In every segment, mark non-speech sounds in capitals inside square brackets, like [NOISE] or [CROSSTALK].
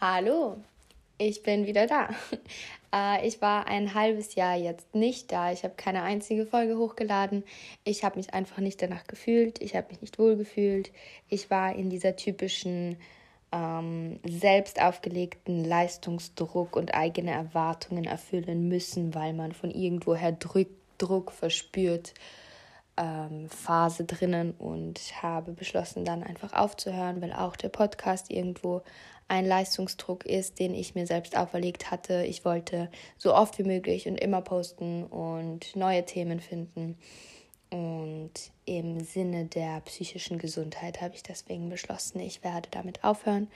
Hallo, ich bin wieder da. [LAUGHS] Äh, ich war ein halbes Jahr jetzt nicht da. Ich habe keine einzige Folge hochgeladen. Ich habe mich einfach nicht danach gefühlt. Ich habe mich nicht wohl gefühlt. Ich war in dieser typischen ähm, selbst aufgelegten Leistungsdruck und eigene Erwartungen erfüllen müssen, weil man von irgendwoher Druck, Druck verspürt. Ähm, Phase drinnen und habe beschlossen, dann einfach aufzuhören, weil auch der Podcast irgendwo ein Leistungsdruck ist, den ich mir selbst auferlegt hatte. Ich wollte so oft wie möglich und immer posten und neue Themen finden. Und im Sinne der psychischen Gesundheit habe ich deswegen beschlossen, ich werde damit aufhören.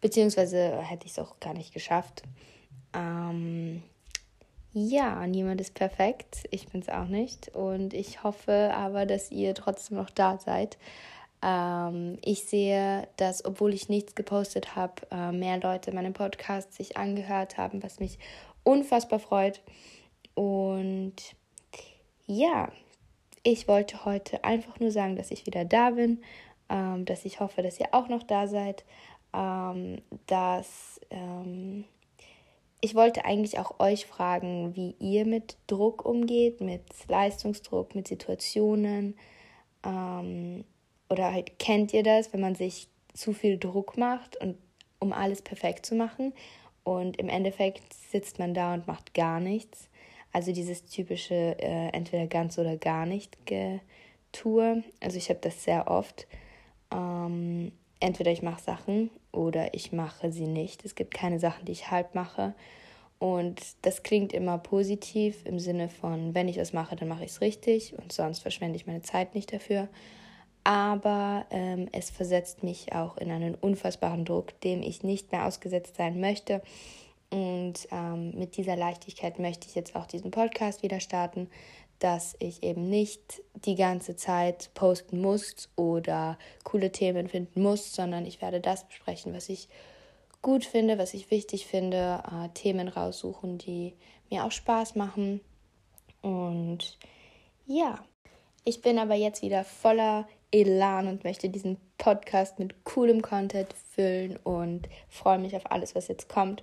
Beziehungsweise hätte ich es auch gar nicht geschafft. Ähm, ja, niemand ist perfekt. Ich bin es auch nicht. Und ich hoffe aber, dass ihr trotzdem noch da seid. Ähm, ich sehe, dass, obwohl ich nichts gepostet habe, äh, mehr Leute meinen Podcast sich angehört haben, was mich unfassbar freut. Und ja, ich wollte heute einfach nur sagen, dass ich wieder da bin, ähm, dass ich hoffe, dass ihr auch noch da seid, ähm, dass ähm, ich wollte eigentlich auch euch fragen, wie ihr mit Druck umgeht, mit Leistungsdruck, mit Situationen. Ähm, oder halt kennt ihr das, wenn man sich zu viel Druck macht und um alles perfekt zu machen und im Endeffekt sitzt man da und macht gar nichts. Also dieses typische äh, entweder ganz oder gar nicht Getue. Also ich habe das sehr oft. Ähm, entweder ich mache Sachen oder ich mache sie nicht. Es gibt keine Sachen, die ich halb mache. Und das klingt immer positiv im Sinne von, wenn ich was mache, dann mache ich es richtig und sonst verschwende ich meine Zeit nicht dafür aber ähm, es versetzt mich auch in einen unfassbaren Druck, dem ich nicht mehr ausgesetzt sein möchte. Und ähm, mit dieser Leichtigkeit möchte ich jetzt auch diesen Podcast wieder starten, dass ich eben nicht die ganze Zeit posten muss oder coole Themen finden muss, sondern ich werde das besprechen, was ich gut finde, was ich wichtig finde, äh, Themen raussuchen, die mir auch Spaß machen. Und ja, ich bin aber jetzt wieder voller Elan und möchte diesen Podcast mit coolem Content füllen und freue mich auf alles, was jetzt kommt.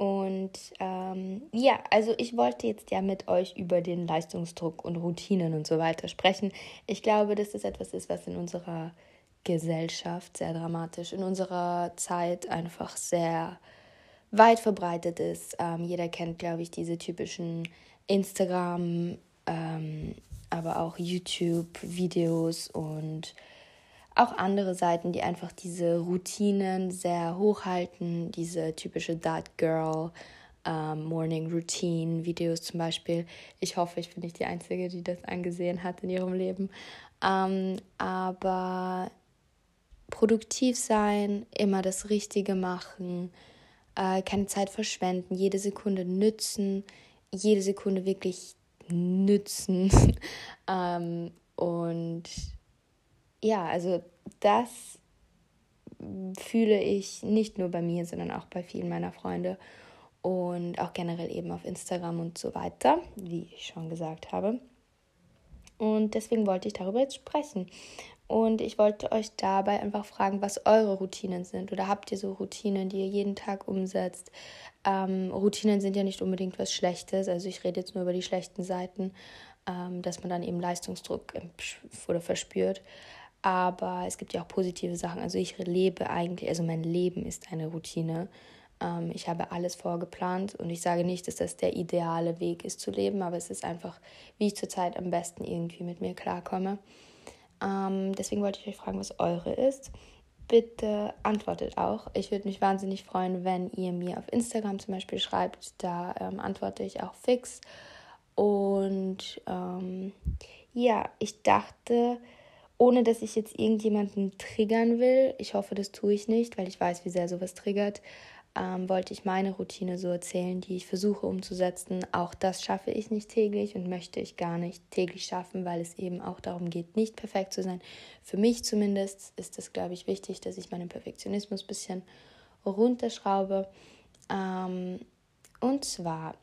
Und ähm, ja, also ich wollte jetzt ja mit euch über den Leistungsdruck und Routinen und so weiter sprechen. Ich glaube, dass das etwas ist, was in unserer Gesellschaft sehr dramatisch, in unserer Zeit einfach sehr weit verbreitet ist. Ähm, jeder kennt, glaube ich, diese typischen Instagram, ähm, aber auch YouTube-Videos und auch andere Seiten, die einfach diese Routinen sehr hochhalten, diese typische That Girl ähm, Morning Routine Videos zum Beispiel. Ich hoffe, ich bin nicht die Einzige, die das angesehen hat in ihrem Leben. Ähm, aber produktiv sein, immer das Richtige machen, äh, keine Zeit verschwenden, jede Sekunde nützen, jede Sekunde wirklich nützen. [LAUGHS] ähm, und ja, also das fühle ich nicht nur bei mir, sondern auch bei vielen meiner Freunde und auch generell eben auf Instagram und so weiter, wie ich schon gesagt habe. Und deswegen wollte ich darüber jetzt sprechen. Und ich wollte euch dabei einfach fragen, was eure Routinen sind. Oder habt ihr so Routinen, die ihr jeden Tag umsetzt? Ähm, Routinen sind ja nicht unbedingt was Schlechtes. Also ich rede jetzt nur über die schlechten Seiten, ähm, dass man dann eben Leistungsdruck oder verspürt. Aber es gibt ja auch positive Sachen. Also ich lebe eigentlich, also mein Leben ist eine Routine. Ähm, ich habe alles vorgeplant und ich sage nicht, dass das der ideale Weg ist zu leben, aber es ist einfach, wie ich zurzeit am besten irgendwie mit mir klarkomme. Ähm, deswegen wollte ich euch fragen, was eure ist. Bitte antwortet auch. Ich würde mich wahnsinnig freuen, wenn ihr mir auf Instagram zum Beispiel schreibt. Da ähm, antworte ich auch fix. Und ähm, ja, ich dachte, ohne dass ich jetzt irgendjemanden triggern will, ich hoffe, das tue ich nicht, weil ich weiß, wie sehr sowas triggert, ähm, wollte ich meine Routine so erzählen, die ich versuche umzusetzen. Auch das schaffe ich nicht täglich und möchte ich gar nicht täglich schaffen, weil es eben auch darum geht, nicht perfekt zu sein. Für mich zumindest ist es, glaube ich, wichtig, dass ich meinen Perfektionismus ein bisschen runterschraube. Ähm, und zwar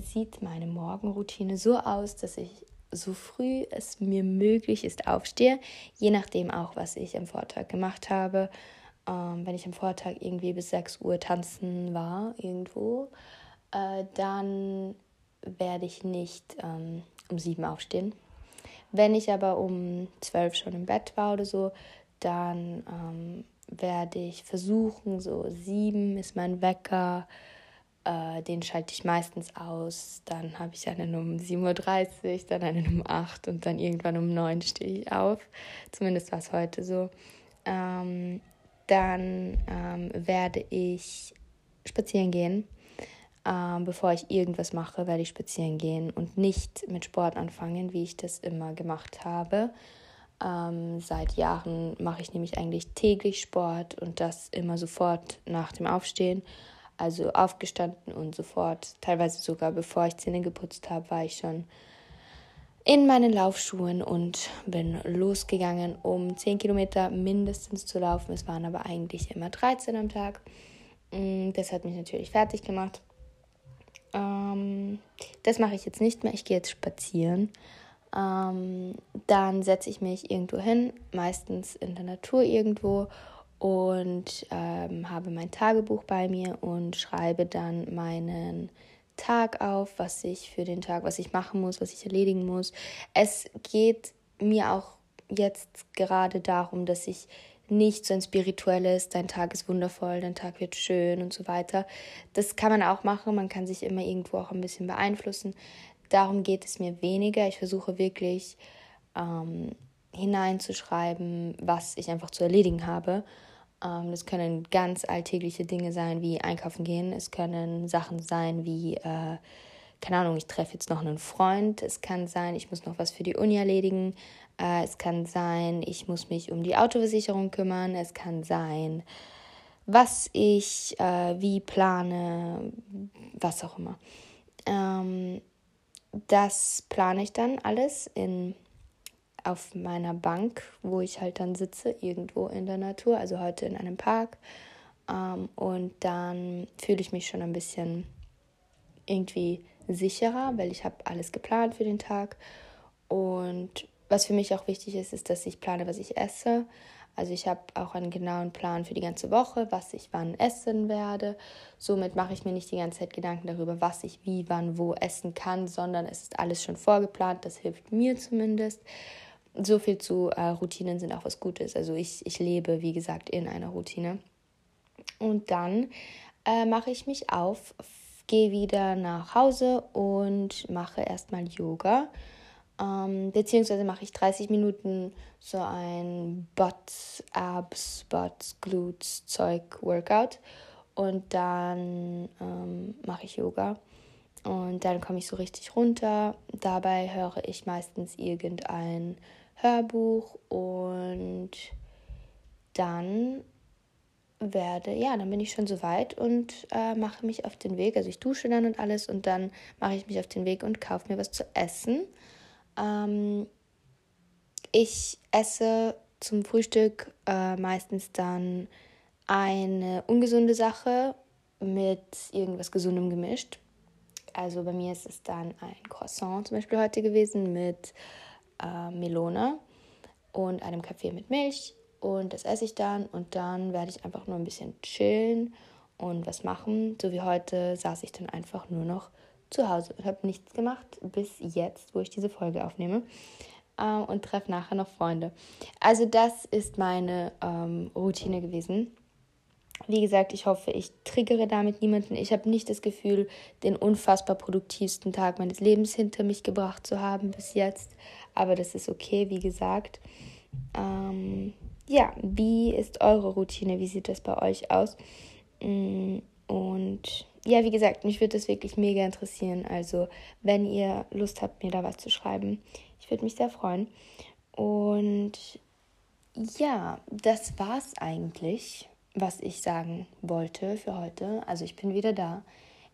sieht meine Morgenroutine so aus, dass ich so früh es mir möglich ist aufstehe, je nachdem auch, was ich am Vortag gemacht habe. Ähm, wenn ich am Vortag irgendwie bis 6 Uhr tanzen war irgendwo, äh, dann werde ich nicht ähm, um 7 aufstehen. Wenn ich aber um 12 schon im Bett war oder so, dann ähm, werde ich versuchen, so 7 ist mein Wecker, äh, den schalte ich meistens aus. Dann habe ich einen um 7.30 Uhr, dann einen um 8 und dann irgendwann um 9 stehe ich auf. Zumindest war es heute so. Ähm, dann ähm, werde ich spazieren gehen. Ähm, bevor ich irgendwas mache, werde ich spazieren gehen und nicht mit Sport anfangen, wie ich das immer gemacht habe. Ähm, seit Jahren mache ich nämlich eigentlich täglich Sport und das immer sofort nach dem Aufstehen also aufgestanden und sofort, teilweise sogar bevor ich Zähne geputzt habe, war ich schon in meinen Laufschuhen und bin losgegangen, um 10 Kilometer mindestens zu laufen. Es waren aber eigentlich immer 13 am Tag. Mm, das hat mich natürlich fertig gemacht. Ähm, das mache ich jetzt nicht mehr. Ich gehe jetzt spazieren. Ähm, dann setze ich mich irgendwo hin, meistens in der Natur irgendwo und ähm, habe mein Tagebuch bei mir und schreibe dann meinen Tag auf, was ich für den Tag, was ich machen muss, was ich erledigen muss. Es geht mir auch jetzt gerade darum, dass ich nicht so ein spirituelles, dein Tag ist wundervoll, dein Tag wird schön und so weiter. Das kann man auch machen, man kann sich immer irgendwo auch ein bisschen beeinflussen. Darum geht es mir weniger. Ich versuche wirklich ähm, hineinzuschreiben, was ich einfach zu erledigen habe das können ganz alltägliche Dinge sein, wie einkaufen gehen. Es können Sachen sein wie, äh, keine Ahnung, ich treffe jetzt noch einen Freund. Es kann sein, ich muss noch was für die Uni erledigen. Äh, es kann sein, ich muss mich um die Autoversicherung kümmern. Es kann sein, was ich äh, wie plane, was auch immer. Ähm, das plane ich dann alles in auf meiner Bank, wo ich halt dann sitze, irgendwo in der Natur, also heute in einem Park. Ähm, und dann fühle ich mich schon ein bisschen irgendwie sicherer, weil ich habe alles geplant für den Tag. Und was für mich auch wichtig ist, ist, dass ich plane, was ich esse. Also ich habe auch einen genauen Plan für die ganze Woche, was ich wann essen werde. Somit mache ich mir nicht die ganze Zeit Gedanken darüber, was ich wie, wann, wo essen kann, sondern es ist alles schon vorgeplant. Das hilft mir zumindest so viel zu äh, Routinen sind auch was Gutes. Also ich, ich lebe, wie gesagt, in einer Routine. Und dann äh, mache ich mich auf, gehe wieder nach Hause und mache erstmal Yoga. Ähm, beziehungsweise mache ich 30 Minuten so ein Butts, Abs, Butts, Glutes Zeug Workout. Und dann ähm, mache ich Yoga. Und dann komme ich so richtig runter. Dabei höre ich meistens irgendein Hörbuch und dann werde, ja, dann bin ich schon soweit und äh, mache mich auf den Weg. Also ich dusche dann und alles und dann mache ich mich auf den Weg und kaufe mir was zu essen. Ähm, ich esse zum Frühstück äh, meistens dann eine ungesunde Sache mit irgendwas Gesundem gemischt. Also bei mir ist es dann ein Croissant zum Beispiel heute gewesen mit äh, Melone und einem Kaffee mit Milch. Und das esse ich dann und dann werde ich einfach nur ein bisschen chillen und was machen. So wie heute saß ich dann einfach nur noch zu Hause und habe nichts gemacht bis jetzt, wo ich diese Folge aufnehme. Äh, und treffe nachher noch Freunde. Also das ist meine ähm, Routine gewesen. Wie gesagt, ich hoffe, ich triggere damit niemanden. Ich habe nicht das Gefühl, den unfassbar produktivsten Tag meines Lebens hinter mich gebracht zu haben bis jetzt. Aber das ist okay, wie gesagt. Ähm, ja, wie ist eure Routine? Wie sieht das bei euch aus? Mm, und ja, wie gesagt, mich würde das wirklich mega interessieren. Also, wenn ihr Lust habt, mir da was zu schreiben, ich würde mich sehr freuen. Und ja, das war's eigentlich was ich sagen wollte für heute. Also ich bin wieder da.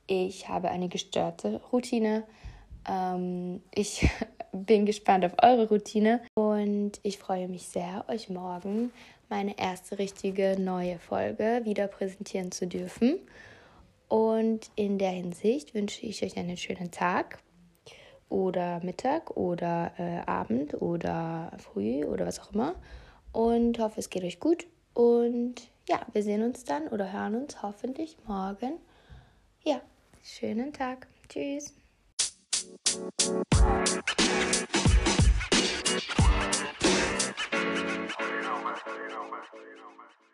Ich habe eine gestörte Routine. Ähm, ich [LAUGHS] bin gespannt auf eure Routine und ich freue mich sehr, euch morgen meine erste richtige neue Folge wieder präsentieren zu dürfen. Und in der Hinsicht wünsche ich euch einen schönen Tag oder Mittag oder äh, Abend oder früh oder was auch immer. Und hoffe, es geht euch gut. Und ja, wir sehen uns dann oder hören uns hoffentlich morgen. Ja, schönen Tag. Tschüss. you know, man. You know, man. You know, man.